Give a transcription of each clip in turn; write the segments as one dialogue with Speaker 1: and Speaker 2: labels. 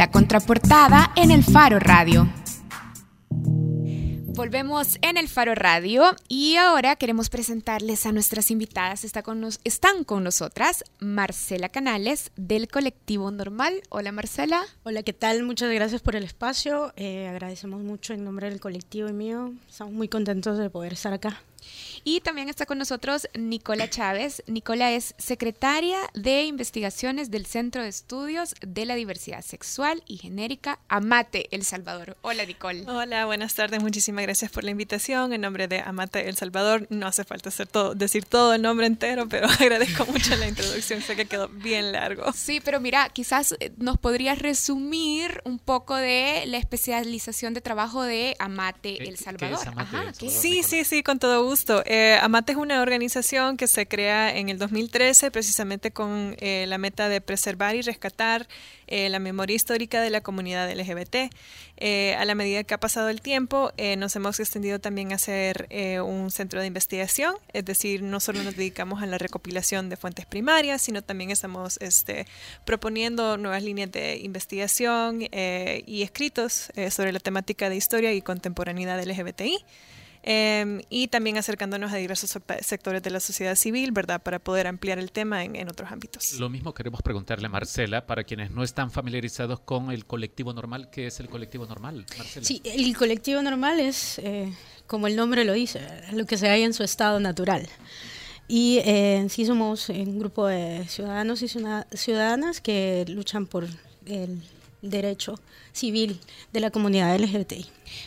Speaker 1: La contraportada en el Faro Radio. Volvemos en el Faro Radio y ahora queremos presentarles a nuestras invitadas. Está con nos, están con nosotras Marcela Canales del colectivo Normal. Hola Marcela.
Speaker 2: Hola, ¿qué tal? Muchas gracias por el espacio. Eh, agradecemos mucho en nombre del colectivo y mío. Estamos muy contentos de poder estar acá.
Speaker 1: Y también está con nosotros Nicola Chávez. Nicola es secretaria de investigaciones del Centro de Estudios de la Diversidad Sexual y Genérica Amate El Salvador. Hola Nicole.
Speaker 3: Hola, buenas tardes. Muchísimas gracias por la invitación. En nombre de Amate El Salvador, no hace falta hacer todo, decir todo el nombre entero, pero agradezco mucho la introducción. Sé que quedó bien largo.
Speaker 1: Sí, pero mira, quizás eh, nos podrías resumir un poco de la especialización de trabajo de Amate El Salvador.
Speaker 3: Sí, sí, sí, con todo gusto. Eh, Amate es una organización que se crea en el 2013 precisamente con eh, la meta de preservar y rescatar eh, la memoria histórica de la comunidad LGBT. a la medida que ha pasado el tiempo, nos hemos extendido también a ser un centro de investigación, es decir, no solo nos dedicamos a la recopilación de fuentes primarias, sino también estamos este, proponiendo nuevas líneas de investigación y escritos sobre la temática de historia y contemporaneidad LGBTI. Em, y también acercándonos a diversos sectores de la sociedad civil, ¿verdad? Para poder ampliar el tema en, otros ámbitos.
Speaker 4: Lo mismo queremos preguntarle a Marcela, para quienes no están familiarizados con el colectivo normal, ¿qué es el colectivo normal, Marcela?
Speaker 2: Sí, el colectivo normal es, eh, como el nombre lo dice, lo que se halla en su estado natural. Y eh, sí somos un grupo de ciudadanos y ciudadanas que luchan por el derecho civil de la comunidad LGBTI.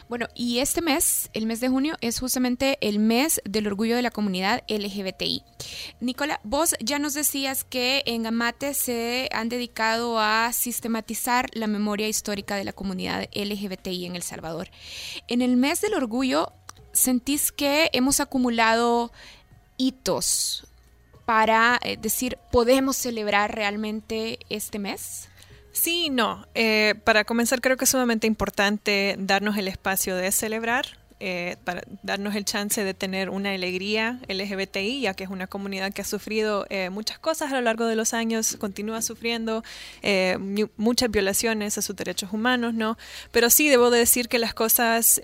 Speaker 1: Bueno, y este mes, el mes de junio, es justamente el mes del orgullo de la comunidad LGBTI. Nicola, vos ya nos decías que en Amate se han dedicado a sistematizar la memoria histórica de la comunidad LGBTI en El Salvador. En el mes del orgullo, ¿sentís que hemos acumulado hitos para eh, decir, podemos celebrar realmente este mes?
Speaker 3: Sí, no. Eh, para comenzar, creo que es sumamente importante darnos el espacio de celebrar, eh, para darnos el chance de tener una alegría LGBTI, ya que es una comunidad que ha sufrido eh, muchas cosas a lo largo de los años, continúa sufriendo muchas violaciones a sus derechos humanos, ¿no? Pero sí debo decir que las cosas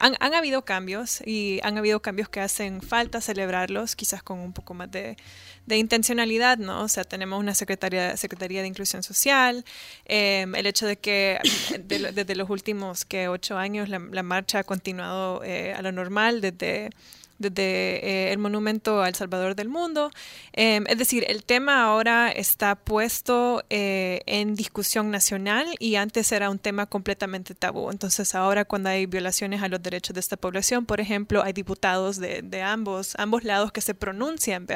Speaker 3: han, han habido cambios y han habido cambios que hacen falta celebrarlos, quizás con un poco más de de intencionalidad, ¿no? O sea, tenemos una secretaría, secretaría de Inclusión Social, em, el hecho de que desde los últimos que ocho años la, marcha ha continuado eh, a lo normal, desde desde eh, el monumento al Salvador del Mundo. Em, es decir, el tema ahora está puesto eh, en discusión nacional y antes era un tema completamente tabú. Entonces ahora cuando hay violaciones a los derechos de esta población, por ejemplo, hay diputados de, ambos, ambos lados que se pronuncian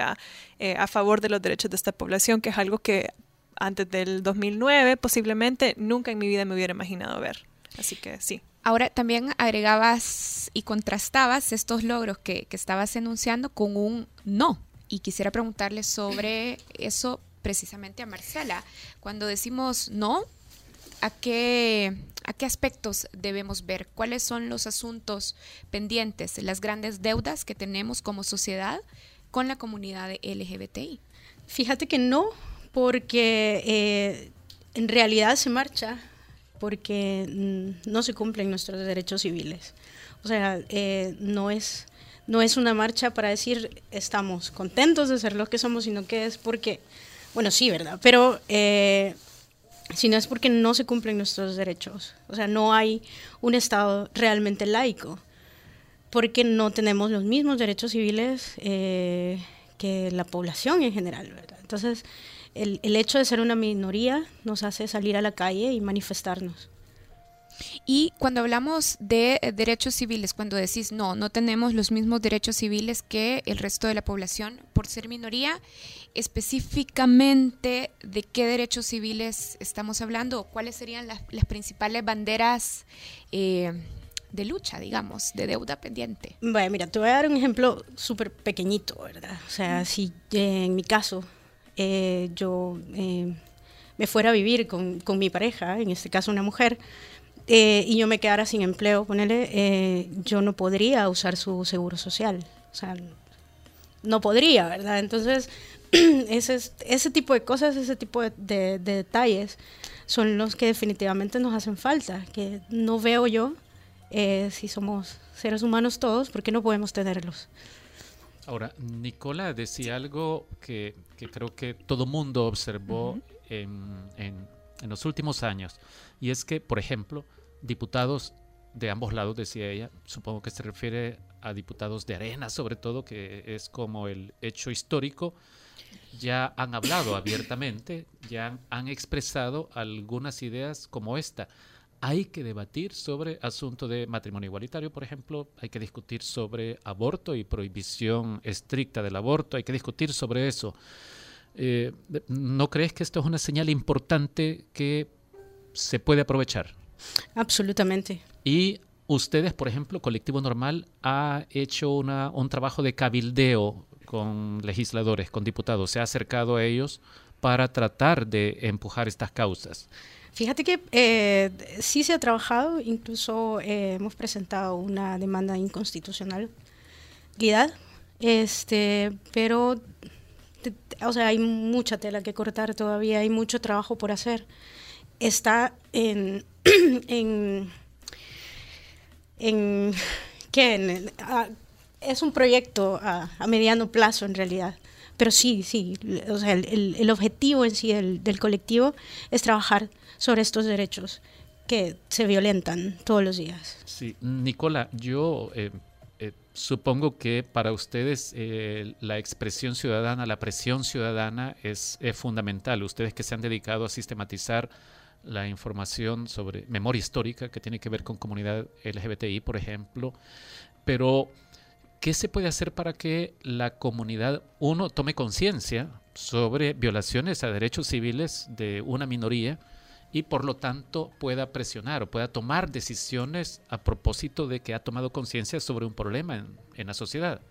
Speaker 3: eh, a favor de los derechos de esta población, que es algo que antes del 2009 posiblemente nunca en mi vida me hubiera imaginado ver. Así que sí.
Speaker 1: Ahora también agregabas y contrastabas estos logros que, estabas enunciando con un no. Y quisiera preguntarle sobre eso precisamente a Marcela. Cuando decimos no, ¿a qué, ¿a qué aspectos debemos ver? ¿Cuáles son los asuntos pendientes, las grandes deudas que tenemos como sociedad con la comunidad LGBTI?
Speaker 2: Fíjate que no, porque eh, en realidad se marcha porque mm, no se cumplen nuestros derechos civiles. O sea, eh, no, es, no es una marcha para decir estamos contentos de ser lo que somos, sino que es porque, bueno, sí, ¿verdad? Pero eh, si no es porque no se cumplen nuestros derechos. O sea, no hay un Estado realmente laico, porque no tenemos los mismos derechos civiles eh, que la población en general, ¿verdad? Entonces, el, el hecho de ser una minoría nos hace salir a la calle y manifestarnos.
Speaker 1: Y cuando hablamos de eh, derechos civiles, cuando decís no, no tenemos los mismos derechos civiles que el resto de la población por ser minoría, específicamente de qué derechos civiles estamos hablando, cuáles serían las, principales banderas eh, de lucha, digamos, de deuda pendiente.
Speaker 2: Bueno, mira, te voy a dar un ejemplo súper pequeñito, ¿verdad? O sea, si eh, en mi caso eh, yo eh, me fuera a vivir con, con, mi pareja, en este caso una mujer, eh, y yo me quedara sin empleo, ponele, yo no podría usar su seguro social. O sea, no podría, ¿verdad? Entonces, ese, ese tipo de cosas, ese tipo de, de, detalles son los que definitivamente nos hacen falta, que no veo yo eh, si somos seres humanos todos, ¿por qué no podemos tenerlos?
Speaker 4: Ahora, Nicola decía algo que, que creo que todo mundo observó en, en, en, los últimos años, y es que, por ejemplo, diputados de ambos lados, decía ella, supongo que se refiere a diputados de Arena, sobre todo, que es como el hecho histórico, ya han hablado abiertamente, ya han expresado algunas ideas como esta. Hay que debatir sobre asunto de matrimonio igualitario, por ejemplo, hay que discutir sobre aborto y prohibición estricta del aborto, hay que discutir sobre eso. Eh, ¿No crees que esto es una señal importante que se puede aprovechar?
Speaker 2: Absolutamente.
Speaker 4: Y ustedes, por ejemplo, Colectivo Normal ha hecho una, un trabajo de cabildeo con legisladores, con diputados, se ha acercado a ellos para tratar de empujar estas causas.
Speaker 2: Fíjate que eh, sí se ha trabajado, incluso eh, hemos presentado una demanda inconstitucionalidad, este, pero o sea, hay mucha tela que cortar todavía, hay mucho trabajo por hacer. Está en, en, ¿qué? En, a, es un proyecto a, mediano plazo en realidad. Pero sí, sí, o sea, el, objetivo en sí del, del, colectivo es trabajar sobre estos derechos que se violentan todos los días.
Speaker 4: Sí, Nicola, yo eh, eh, supongo que para ustedes eh, la expresión ciudadana, la presión ciudadana es, es fundamental. Ustedes que se han dedicado a sistematizar la información sobre memoria histórica que tiene que ver con comunidad LGBTI, por ejemplo, pero ¿qué se puede hacer para que la comunidad, uno, tome conciencia sobre violaciones a derechos civiles de una minoría y por lo tanto pueda presionar o pueda tomar decisiones a propósito de que ha tomado conciencia sobre un problema en, en la sociedad?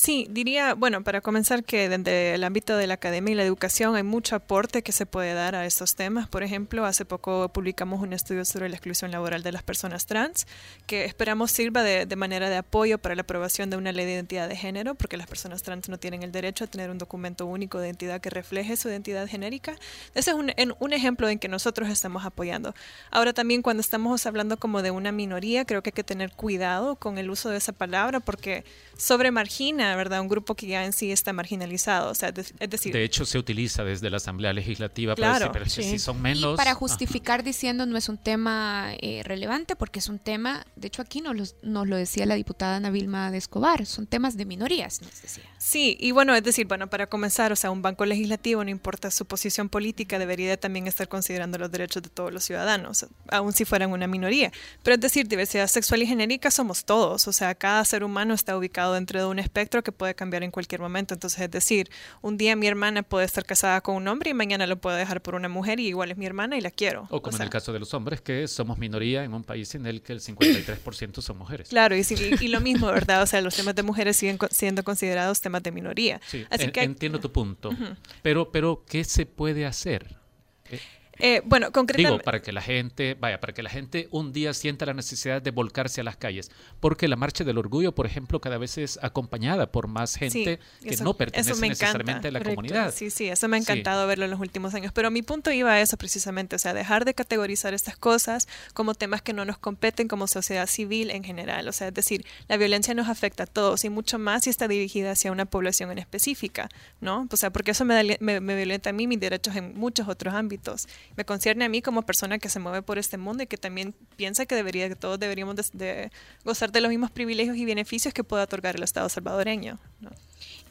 Speaker 3: Sí, diría, bueno, para comenzar que desde el ámbito de la academia y la educación hay mucho aporte que se puede dar a estos temas. Por ejemplo, hace poco publicamos un estudio sobre la exclusión laboral de las personas trans, que esperamos sirva de, manera de apoyo para la aprobación de una ley de identidad de género, porque las personas trans no tienen el derecho a tener un documento único de identidad que refleje su identidad genérica. Ese es un, ejemplo en que nosotros estamos apoyando. Ahora también cuando estamos hablando como de una minoría, creo que hay que tener cuidado con el uso de esa palabra, porque ¿verdad? Un grupo que ya en sí está marginalizado. O sea, de, es decir...
Speaker 4: De hecho, se utiliza desde la Asamblea Legislativa claro, para decir, pero sí. si son menos...
Speaker 1: Y para justificar diciendo no es un tema eh, relevante, porque es un tema, de hecho aquí nos lo, nos lo decía la diputada Ana Vilma de Escobar, son temas de minorías, nos decía.
Speaker 3: Sí, y bueno, es decir, bueno, para comenzar, o sea, un banco legislativo, no importa su posición política, debería también estar considerando los derechos de todos los ciudadanos, aun si fueran una minoría. Pero es decir, diversidad sexual y genérica somos todos, o sea, cada ser humano está ubicado dentro de un espectro que puede cambiar en cualquier momento. Entonces, es decir, un día mi hermana puede estar casada con un hombre y mañana lo puedo dejar por una mujer y igual es mi hermana y la quiero.
Speaker 4: O como o sea, en el caso de los hombres, que somos minoría en un país en el que el 53% son mujeres.
Speaker 3: Claro, y, y, y, lo mismo, ¿verdad? O sea, los temas de mujeres siguen siendo considerados temas de minoría.
Speaker 4: Sí, Así en, que entiendo tu punto. Uh -huh. Pero, pero, ¿qué se puede hacer?
Speaker 3: Eh, eh, bueno, concretamente.
Speaker 4: Digo, para que la gente, vaya, para que la gente un día sienta la necesidad de volcarse a las calles. Porque la marcha del orgullo, por ejemplo, cada vez es acompañada por más gente sí, que
Speaker 3: eso,
Speaker 4: no pertenece necesariamente a la
Speaker 3: Correcto.
Speaker 4: comunidad.
Speaker 3: Sí, sí, eso me ha encantado sí. verlo en los últimos años. Pero mi punto iba a eso precisamente, o sea, dejar de categorizar estas cosas como temas que no nos competen como sociedad civil en general. O sea, es decir, la violencia nos afecta a todos y mucho más si está dirigida hacia una población en específica, ¿no? O sea, porque eso me, da, me, me violenta a mí mis derechos en muchos otros ámbitos. Me concierne a mí como persona que se mueve por este mundo y que también piensa que debería que todos deberíamos de, gozar de los mismos privilegios y beneficios que pueda otorgar el Estado salvadoreño.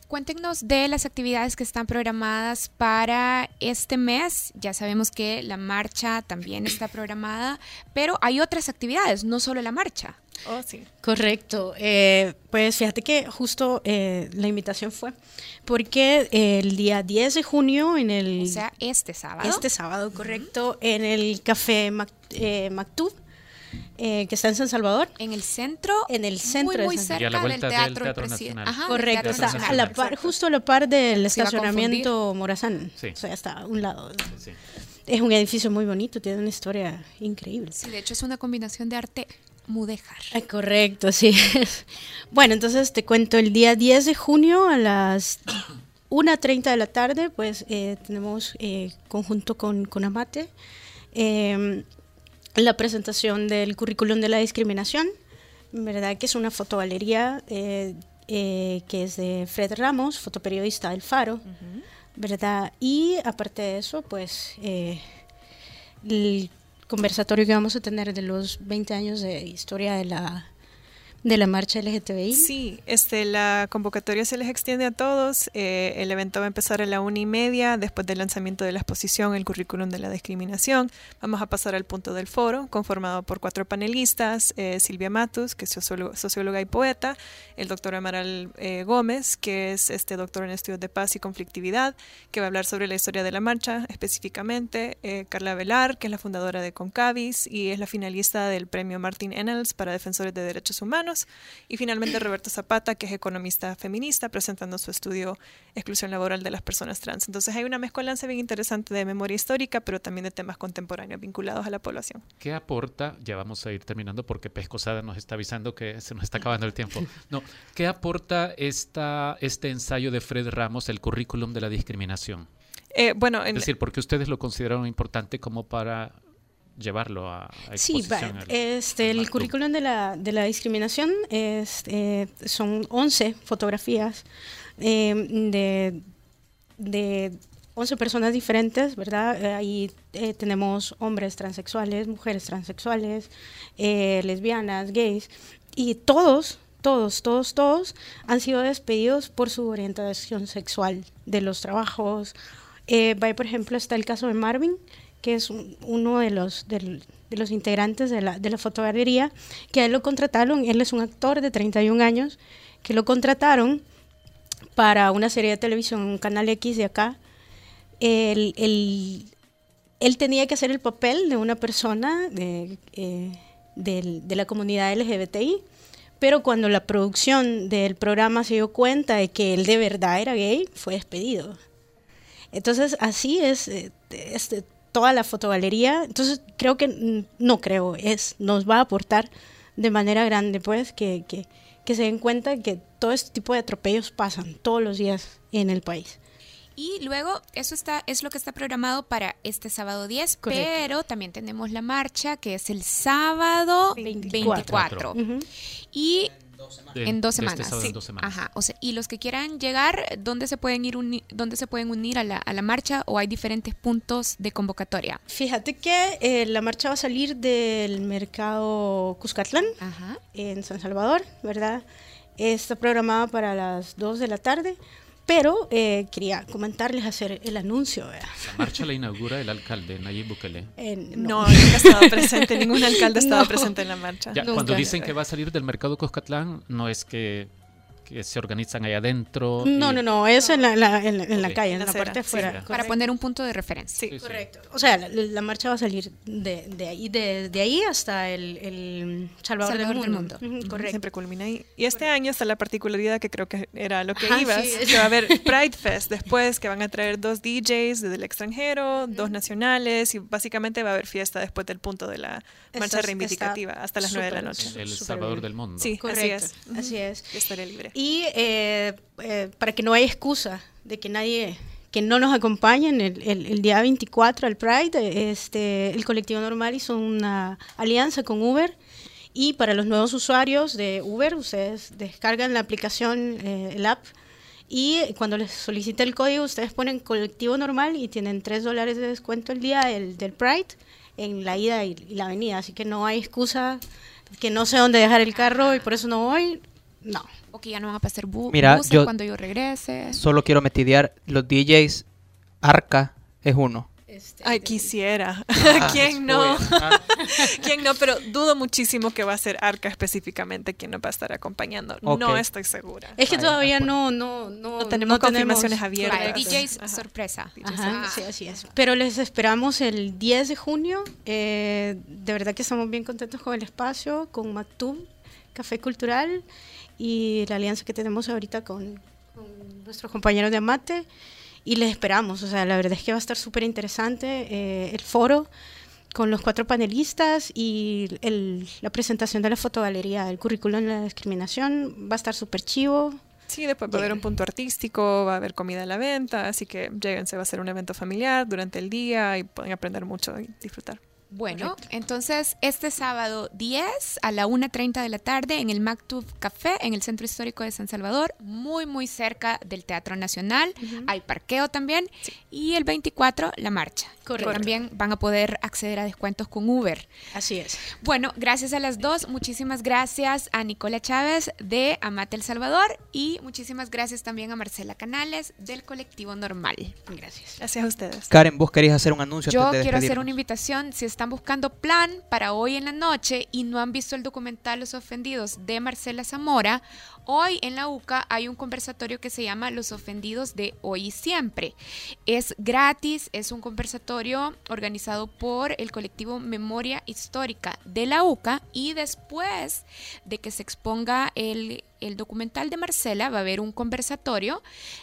Speaker 1: Cuéntenos de las actividades que están programadas para este mes. Ya sabemos que la marcha también está programada, pero hay otras actividades, no solo la marcha.
Speaker 3: Oh, sí.
Speaker 2: Correcto. Eh, pues fíjate que justo eh, la invitación fue porque el día 10 de junio en el...
Speaker 1: O sea, este sábado.
Speaker 2: Este sábado, correcto, uh -huh. en el Café Mac, eh, Mactub. Eh, que está en San Salvador.
Speaker 1: En el centro.
Speaker 2: En el centro.
Speaker 1: Muy, muy cerca
Speaker 4: la
Speaker 1: del Teatro,
Speaker 4: del teatro Nacional.
Speaker 2: Ajá, Correcto, teatro está nacional. a la par, justo a la par del estacionamiento Morazán. Sí. O sea, está a un lado. Sí. Es un edificio muy bonito, tiene una historia increíble.
Speaker 1: Sí, de hecho es una combinación de arte mudéjar.
Speaker 2: Ay, correcto, sí. bueno, entonces te cuento el día 10 de junio a las 1.30 de la tarde, pues eh, tenemos eh, conjunto con, con Amate em, la presentación del currículum de la discriminación, ¿verdad? Que es una fotogalería eh, que es de Fred Ramos, fotoperiodista del Faro, ¿verdad? Y aparte de eso, pues el conversatorio que vamos a tener de los 20 años de historia de la de la marcha LGTBI.
Speaker 3: Sí, este, la convocatoria se les extiende a todos. Eh, el evento va a empezar a la una y media después del lanzamiento de la exposición El currículum de la discriminación. Vamos a pasar al punto del foro, conformado por cuatro panelistas: eh, Silvia Matus, que es socióloga y poeta, el doctor Amaral eh, Gómez, que es este doctor en estudios de paz y conflictividad, que va a hablar sobre la historia de la marcha específicamente, Carla Velar, que es la fundadora de Concavis y es la finalista del premio Martin Ennels para defensores de derechos humanos y finalmente Roberto Zapata, que es economista feminista, presentando su estudio Exclusión Laboral de las Personas Trans. Entonces hay una mezcolanza bien interesante de memoria histórica, pero también de temas contemporáneos vinculados a la población.
Speaker 4: ¿Qué aporta? Ya vamos a ir terminando porque Pescosada nos está avisando que se nos está acabando el tiempo. No, ¿qué aporta esta, este ensayo de Fred Ramos, el currículum de la discriminación?
Speaker 3: Eh, bueno,
Speaker 4: es decir, porque ustedes lo consideraron importante como para llevarlo a,
Speaker 2: Sí, este, el currículum de la, de la discriminación es, eh, son 11 fotografías em, de, de 11 personas diferentes, ¿verdad? Eh, ahí eh, tenemos hombres transexuales, mujeres transexuales, lesbianas, gays, y todos, todos, todos, todos han sido despedidos por su orientación sexual de los trabajos. por ejemplo, está el caso de Marvin, que es uno de los, de, los integrantes de la, de la fotogalería, que a él lo contrataron, él es un actor de 31 años, que lo contrataron para una serie de televisión, un canal X de acá. Él, él, tenía que hacer el papel de una persona de, eh, de, la comunidad LGBTI, pero cuando la producción del programa se dio cuenta de que él de verdad era gay, fue despedido. Entonces, así es, eh, este, toda la fotogalería. Entonces creo que, no creo, es, nos va a aportar de manera grande, pues, que, que, que se den cuenta que todo este tipo de atropellos pasan todos los días en el país.
Speaker 1: Y luego, eso está, es lo que está programado para este sábado 10, pero también tenemos la marcha que es el sábado 24. Y en dos este semanas. Ajá. O sea, y los que quieran llegar, ¿dónde se pueden ir dónde se pueden unir a la, a la, marcha o hay diferentes puntos de convocatoria?
Speaker 2: Fíjate que eh, la marcha va a salir del mercado Cuscatlán en San Salvador, ¿verdad? Está programada para las 2 de la tarde. Pero eh, quería comentarles, hacer el anuncio.
Speaker 4: La marcha la inaugura el alcalde Nayib Bukele.
Speaker 3: Eh, no. nunca ha estado presente, ningún alcalde ha estado presente en la marcha.
Speaker 4: cuando dicen que va a salir del mercado Coscatlán, no es que que se organizan ahí adentro.
Speaker 2: No, no, no, es en la, en la, en la calle, en la, parte afuera.
Speaker 1: para poner un punto de referencia.
Speaker 2: Sí, correcto. O sea, la, marcha va a salir de, de ahí, de, de, ahí hasta el, el Salvador, del Mundo.
Speaker 3: correcto. Siempre culmina ahí. Y este año está la particularidad que creo que era lo que ibas, que va a haber Pride Fest después, que van a traer dos DJs desde el extranjero, dos nacionales, y básicamente va a haber fiesta después del punto de la marcha reivindicativa hasta las nueve de la noche.
Speaker 4: El Salvador del Mundo.
Speaker 3: Sí, así es.
Speaker 2: Así es.
Speaker 3: estaré libre.
Speaker 2: Y eh, eh, para que no haya excusa de que nadie que no nos acompañen el, día 24 al Pride, este, el colectivo normal hizo una alianza con Uber y para los nuevos usuarios de Uber, ustedes descargan la aplicación, eh, el app, y cuando les solicita el código, ustedes ponen colectivo normal y tienen 3 dólares de descuento el día del, del Pride en la ida y, y la venida. Así que no hay excusa que no sé dónde dejar el carro y por eso no voy. No.
Speaker 1: O que ya no van a pasar bu
Speaker 5: Mira,
Speaker 1: buses cuando yo regrese.
Speaker 5: Solo quiero metidear los DJs. Arca es uno.
Speaker 3: Este, Ay, quisiera. ¿Quién no? ¿Quién no? Pero dudo muchísimo que va a ser Arca específicamente quien nos va a estar acompañando. No estoy segura.
Speaker 2: Es que todavía no, no,
Speaker 3: no, tenemos confirmaciones abiertas.
Speaker 1: DJs sorpresa.
Speaker 2: sí, así es. Pero les esperamos el 10 de junio. Eh, de verdad que estamos bien contentos con el espacio, con Matum, Café Cultural y la alianza que tenemos ahorita con, nuestros compañeros de Amate y les esperamos. O sea, la verdad es que va a estar súper interesante eh, el foro con los cuatro panelistas y el, la presentación de la fotogalería, el currículum de la discriminación va a estar súper chivo.
Speaker 3: Sí, después va a haber un punto artístico, va a haber comida a la venta, así que lléguense, va a ser un evento familiar durante el día y pueden aprender mucho y disfrutar.
Speaker 1: Bueno, entonces este sábado 10 a la 1.30 de la tarde en el Mactub Café en el Centro Histórico de San Salvador, muy muy cerca del Teatro Nacional. Hay parqueo también. Y el 24 la marcha.
Speaker 2: Correcto.
Speaker 1: También van a poder acceder a descuentos con Uber.
Speaker 2: Así es.
Speaker 1: Bueno, gracias a las dos. Muchísimas gracias a Nicola Chávez de Amate El Salvador y muchísimas gracias también a Marcela Canales del colectivo Normal.
Speaker 2: Gracias.
Speaker 3: Gracias a ustedes.
Speaker 5: Karen, vos querías hacer un anuncio
Speaker 1: Yo
Speaker 5: antes de
Speaker 1: quiero hacer una invitación. Si están buscando plan para hoy en la noche y no han visto el documental Los Ofendidos de Marcela Zamora, hoy en la UCA hay un conversatorio que se llama Los Ofendidos de Hoy y Siempre. Es gratis, es un conversatorio organizado por el colectivo Memoria Histórica de la UCA y después de que se exponga el el documental de Marcela va a haber un conversatorio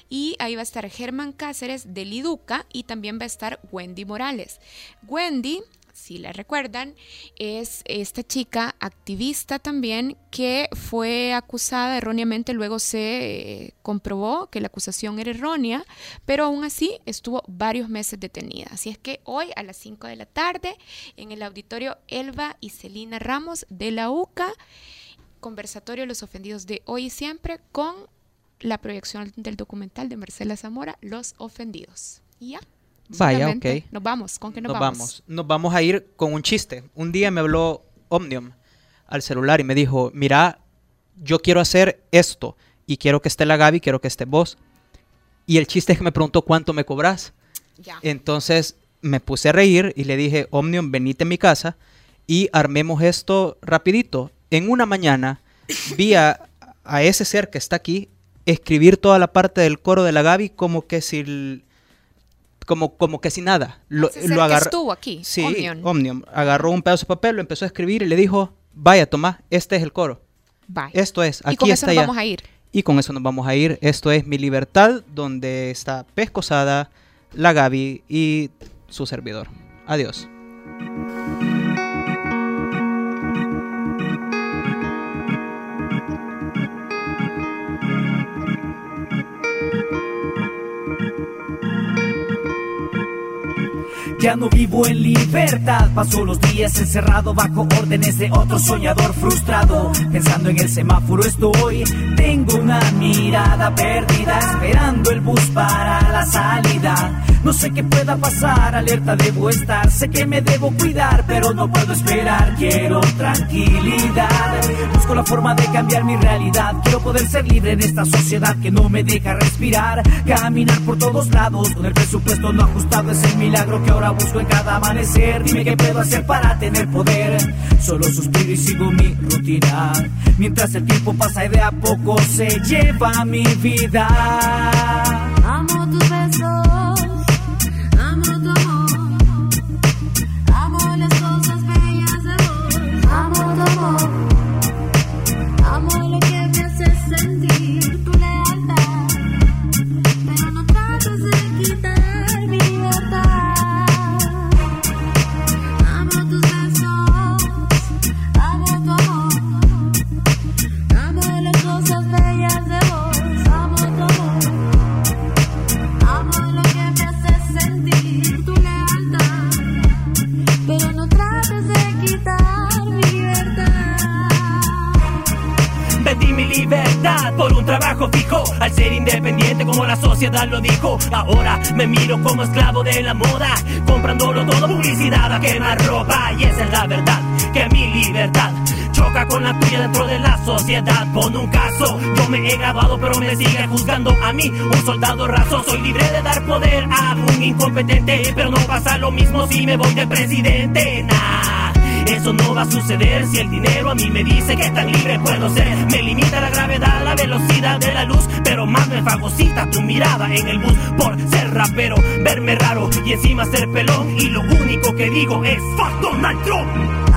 Speaker 1: y ahí va a estar Germán Cáceres de Liduca y también va a estar Wendy Morales. Wendy, si la recuerdan, es esta chica activista también que fue acusada erróneamente, luego se eh, comprobó que la acusación era errónea, pero aún así estuvo varios meses detenida. Así es que hoy a las 5 de la tarde en el auditorio Elba y Celina Ramos de la UCA, conversatorio Los Ofendidos de hoy y siempre con la proyección del documental de Marcela Zamora, Los Ofendidos. Ya.
Speaker 5: Vaya, ok.
Speaker 1: Nos vamos. ¿Con qué nos,
Speaker 5: Nos
Speaker 1: vamos?
Speaker 5: vamos. Nos vamos a ir con un chiste. Un día me habló Omnium al celular y me dijo, mira, yo quiero hacer esto y quiero que esté la Gaby, quiero que esté vos. Y el chiste es que me preguntó cuánto me cobras.
Speaker 1: Ya.
Speaker 5: Entonces me puse a reír y le dije, Omnium, venite a mi casa y armemos esto rapidito. En una mañana vi a, a ese ser que está aquí escribir toda la parte del coro de la Gaby como que si... l- Como, como que si nada. Lo, lo
Speaker 1: que
Speaker 5: agarra-
Speaker 1: estuvo aquí,
Speaker 5: Sí,
Speaker 1: Omnium.
Speaker 5: Omnium. Agarró un pedazo de papel, lo empezó a escribir y le dijo, vaya, Tomás, este es el coro.
Speaker 1: Bye.
Speaker 5: Esto es,
Speaker 1: y
Speaker 5: aquí
Speaker 1: con eso
Speaker 5: está
Speaker 1: nos
Speaker 5: ya.
Speaker 1: vamos a ir.
Speaker 5: Y con eso nos vamos a ir. Esto es Mi Libertad, donde está Pescosada, la Gaby y su servidor. Adiós.
Speaker 6: Ya no vivo en libertad, paso los días encerrado bajo órdenes de otro soñador frustrado. Pensando en el semáforo estoy, tengo una mirada perdida, esperando el bus para la salida. No sé qué pueda pasar, alerta debo estar, sé que me debo cuidar, pero no puedo esperar, quiero tranquilidad. Busco la forma de cambiar mi realidad, quiero poder ser libre en esta sociedad que no me deja respirar, caminar por todos lados, con el presupuesto no ajustado es el milagro que ahora busco en cada amanecer. Dime qué puedo hacer para tener poder, solo suspiro y sigo mi rutina, mientras el tiempo pasa y de a poco se lleva mi vida.
Speaker 7: Lo
Speaker 6: dijo. Ahora me miro como esclavo de la moda Comprándolo todo publicidad a quemar ropa. Y esa es la verdad, que mi libertad Choca con la tuya dentro de la sociedad. Pon un caso, yo me he graduado pero me sigue juzgando a mí. Un soldado raso, soy libre de dar poder a un incompetente Pero no pasa lo mismo si me voy de presidente. Nah eso no va a suceder si el dinero a mí me dice que tan libre puedo ser. Me limita la gravedad, la velocidad de la luz, pero más me fagocita tu mirada en el bus por ser rapero, verme raro y encima ser pelón. Y lo único que digo es fuck Donald Trump.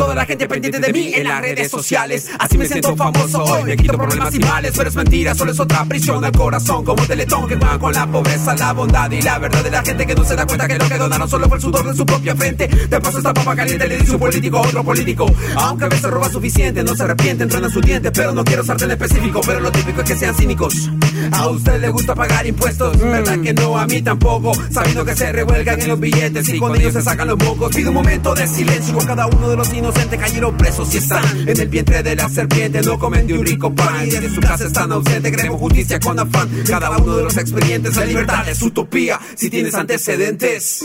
Speaker 6: Toda la
Speaker 8: gente pendiente de mí en las redes sociales. Así me siento famoso hoy, me quito problemas y males. Pero es mentira, solo es otra prisión al corazón. Como teletón que juega con la pobreza, la bondad y la verdad de la gente que no se da cuenta que lo que donaron solo fue el sudor de su propia frente. De paso esta papa caliente le dice un político a otro político. Aunque a veces roba suficiente, no se arrepiente, entrena su diente. Pero no quiero ser en específico, pero lo típico es que sean cínicos. A usted le gusta pagar impuestos, verdad que no, a mí tampoco. Sabiendo que se revuelgan en los billetes y con ellos se sacan los mocos. Pido un momento de silencio con cada uno de los inocentes cayeron presos y están en el vientre de la serpiente. No comen de un rico pan y de su casa están ausentes. Queremos justicia con afán. Cada uno de los expedientes, la libertad es utopía. Si tienes antecedentes.